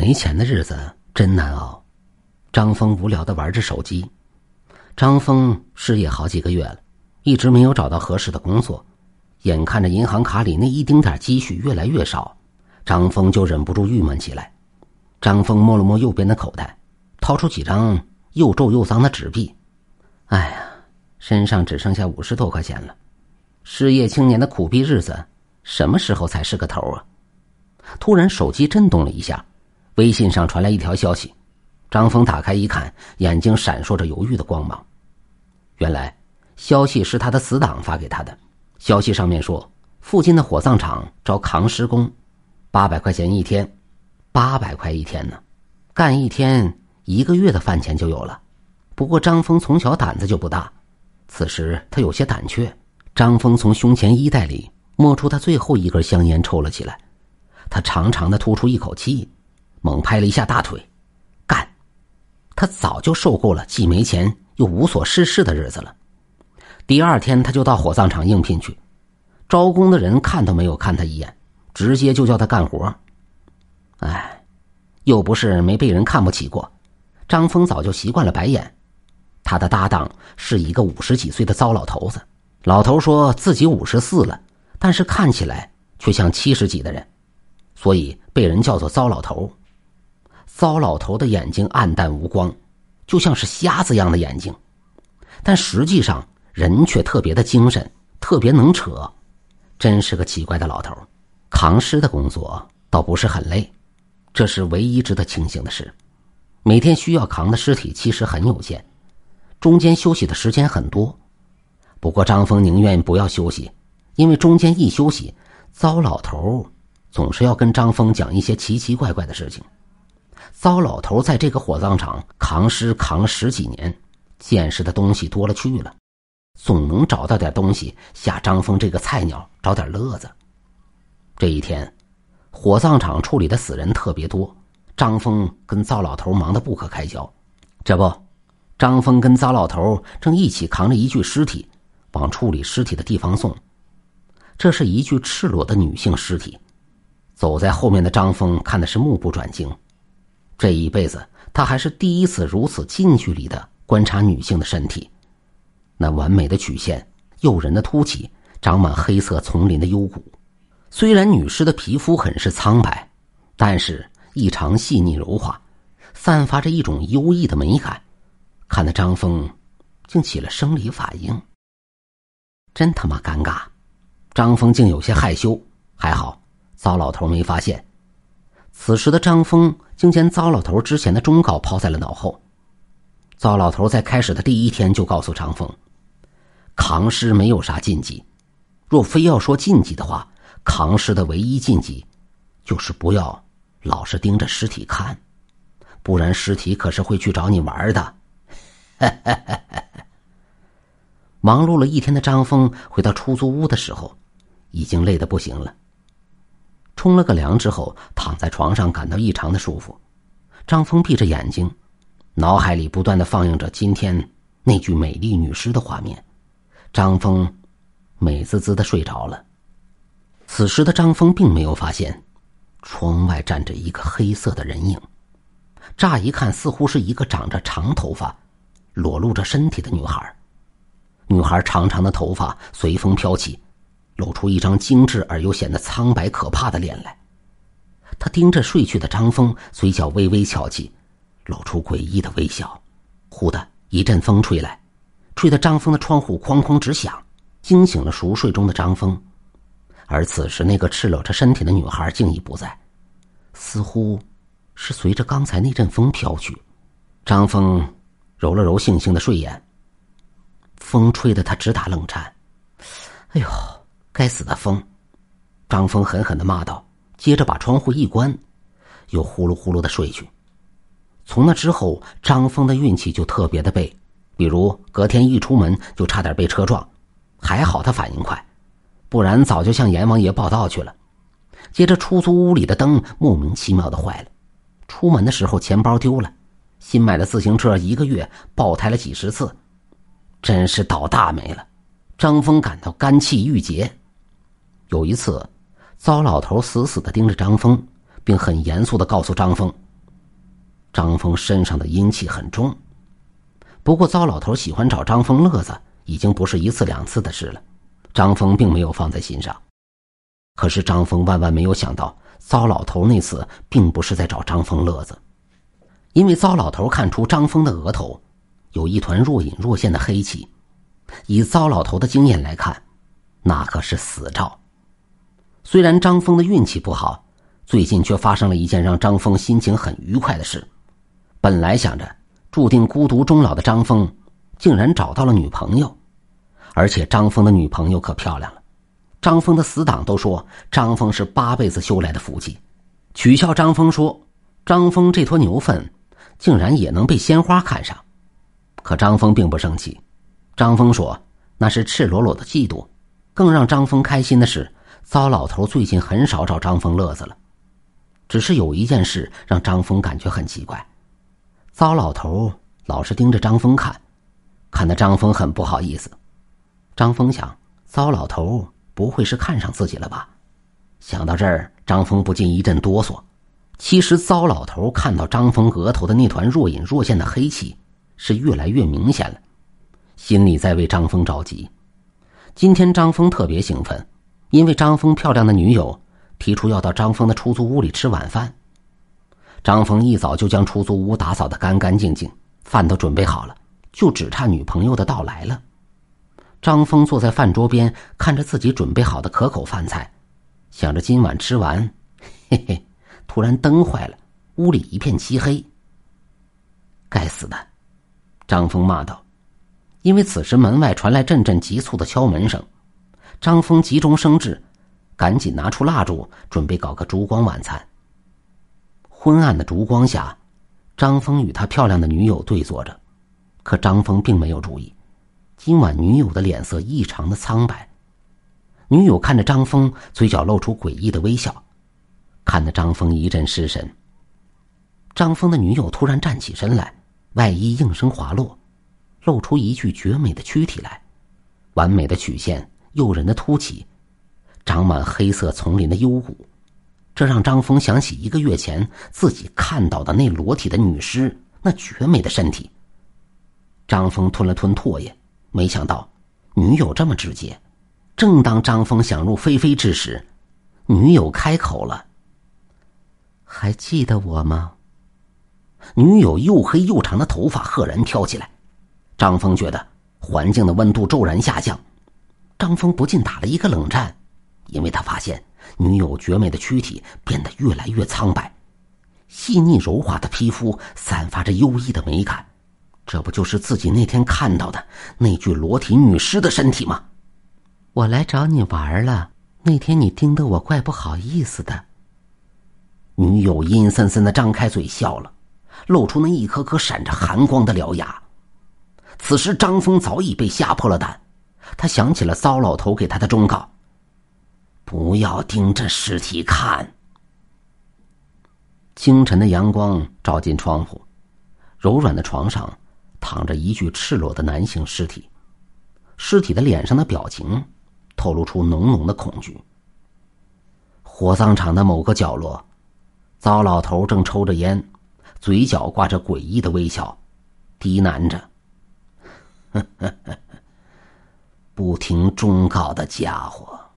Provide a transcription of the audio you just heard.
没钱的日子真难熬。张峰无聊的玩着手机。张峰失业好几个月了，一直没有找到合适的工作，眼看着银行卡里那一丁点积蓄越来越少，张峰就忍不住郁闷起来。张峰摸了摸右边的口袋，掏出几张又皱又脏的纸币。哎呀，身上只剩下五十多块钱了。失业青年的苦逼日子，什么时候才是个头啊？突然，手机震动了一下，微信上传来一条消息。张峰打开一看，眼睛闪烁着犹豫的光芒。原来，消息是他的死党发给他的。消息上面说，附近的火葬场招扛尸工，八百块钱一天，八百块一天呢，干一天一个月的饭钱就有了。不过张峰从小胆子就不大，此时他有些胆怯。张峰从胸前衣袋里摸出他最后一根香烟，抽了起来。他长长的吐出一口气，猛拍了一下大腿，干！他早就受够了既没钱又无所事事的日子了。第二天他就到火葬场应聘去，招工的人看都没有看他一眼，直接就叫他干活。哎，又不是没被人看不起过，张峰早就习惯了白眼。他的搭档是一个五十几岁的糟老头子，老头说自己五十四了，但是看起来却像七十几的人。所以被人叫做糟老头。糟老头的眼睛暗淡无光，就像是瞎子一样的眼睛，但实际上人却特别的精神，特别能扯，真是个奇怪的老头。扛尸的工作倒不是很累，这是唯一值得庆幸的事。每天需要扛的尸体其实很有限，中间休息的时间很多。不过张峰宁愿不要休息，因为中间一休息，糟老头。总是要跟张峰讲一些奇奇怪怪的事情。糟老头在这个火葬场扛尸扛了十几年，见识的东西多了去了，总能找到点东西吓张峰这个菜鸟找点乐子。这一天，火葬场处理的死人特别多，张峰跟糟老头忙得不可开交。这不，张峰跟糟老头正一起扛着一具尸体，往处理尸体的地方送。这是一具赤裸的女性尸体。走在后面的张峰看的是目不转睛，这一辈子他还是第一次如此近距离的观察女性的身体，那完美的曲线、诱人的凸起、长满黑色丛林的幽谷。虽然女尸的皮肤很是苍白，但是异常细腻柔滑，散发着一种优异的美感，看得张峰竟起了生理反应。真他妈尴尬，张峰竟有些害羞。还好。糟老头没发现，此时的张峰竟将糟老头之前的忠告抛在了脑后。糟老头在开始的第一天就告诉长风，扛尸没有啥禁忌，若非要说禁忌的话，扛尸的唯一禁忌就是不要老是盯着尸体看，不然尸体可是会去找你玩的。忙碌了一天的张峰回到出租屋的时候，已经累得不行了。冲了个凉之后，躺在床上感到异常的舒服。张峰闭着眼睛，脑海里不断的放映着今天那具美丽女尸的画面。张峰美滋滋的睡着了。此时的张峰并没有发现，窗外站着一个黑色的人影。乍一看，似乎是一个长着长头发、裸露着身体的女孩。女孩长长的头发随风飘起。露出一张精致而又显得苍白可怕的脸来，他盯着睡去的张峰，嘴角微微翘起，露出诡异的微笑。忽的一阵风吹来，吹得张峰的窗户哐哐直响，惊醒了熟睡中的张峰。而此时，那个赤裸着身体的女孩竟已不在，似乎是随着刚才那阵风飘去。张峰揉了揉悻悻的睡眼，风吹得他直打冷颤。哎呦！该死的风！张峰狠狠的骂道，接着把窗户一关，又呼噜呼噜的睡去。从那之后，张峰的运气就特别的背，比如隔天一出门就差点被车撞，还好他反应快，不然早就向阎王爷报道去了。接着，出租屋里的灯莫名其妙的坏了，出门的时候钱包丢了，新买的自行车一个月爆胎了几十次，真是倒大霉了。张峰感到肝气郁结。有一次，糟老头死死的盯着张峰，并很严肃的告诉张峰：“张峰身上的阴气很重。不过糟老头喜欢找张峰乐子，已经不是一次两次的事了。张峰并没有放在心上。可是张峰万万没有想到，糟老头那次并不是在找张峰乐子，因为糟老头看出张峰的额头有一团若隐若现的黑气，以糟老头的经验来看，那可是死兆。虽然张峰的运气不好，最近却发生了一件让张峰心情很愉快的事。本来想着注定孤独终老的张峰，竟然找到了女朋友，而且张峰的女朋友可漂亮了。张峰的死党都说张峰是八辈子修来的福气，取笑张峰说：“张峰这坨牛粪，竟然也能被鲜花看上。”可张峰并不生气，张峰说：“那是赤裸裸的嫉妒。”更让张峰开心的是。糟老头最近很少找张峰乐子了，只是有一件事让张峰感觉很奇怪：糟老头老是盯着张峰看，看得张峰很不好意思。张峰想，糟老头不会是看上自己了吧？想到这儿，张峰不禁一阵哆嗦。其实，糟老头看到张峰额头的那团若隐若现的黑气是越来越明显了，心里在为张峰着急。今天张峰特别兴奋。因为张峰漂亮的女友提出要到张峰的出租屋里吃晚饭，张峰一早就将出租屋打扫得干干净净，饭都准备好了，就只差女朋友的到来了。张峰坐在饭桌边，看着自己准备好的可口饭菜，想着今晚吃完，嘿嘿，突然灯坏了，屋里一片漆黑。该死的！张峰骂道，因为此时门外传来阵阵急促的敲门声。张峰急中生智，赶紧拿出蜡烛，准备搞个烛光晚餐。昏暗的烛光下，张峰与他漂亮的女友对坐着，可张峰并没有注意，今晚女友的脸色异常的苍白。女友看着张峰，嘴角露出诡异的微笑，看得张峰一阵失神。张峰的女友突然站起身来，外衣应声滑落，露出一具绝美的躯体来，完美的曲线。诱人的凸起，长满黑色丛林的幽谷，这让张峰想起一个月前自己看到的那裸体的女尸，那绝美的身体。张峰吞了吞唾液，没想到女友这么直接。正当张峰想入非非之时，女友开口了：“还记得我吗？”女友又黑又长的头发赫然飘起来，张峰觉得环境的温度骤然下降。张峰不禁打了一个冷战，因为他发现女友绝美的躯体变得越来越苍白，细腻柔滑的皮肤散发着优异的美感，这不就是自己那天看到的那具裸体女尸的身体吗？我来找你玩了，那天你盯得我怪不好意思的。女友阴森森的张开嘴笑了，露出那一颗颗闪着寒光的獠牙。此时张峰早已被吓破了胆。他想起了糟老头给他的忠告：“不要盯着尸体看。”清晨的阳光照进窗户，柔软的床上躺着一具赤裸的男性尸体，尸体的脸上的表情透露出浓浓的恐惧。火葬场的某个角落，糟老头正抽着烟，嘴角挂着诡异的微笑，低喃着：“呵呵呵。”不听忠告的家伙。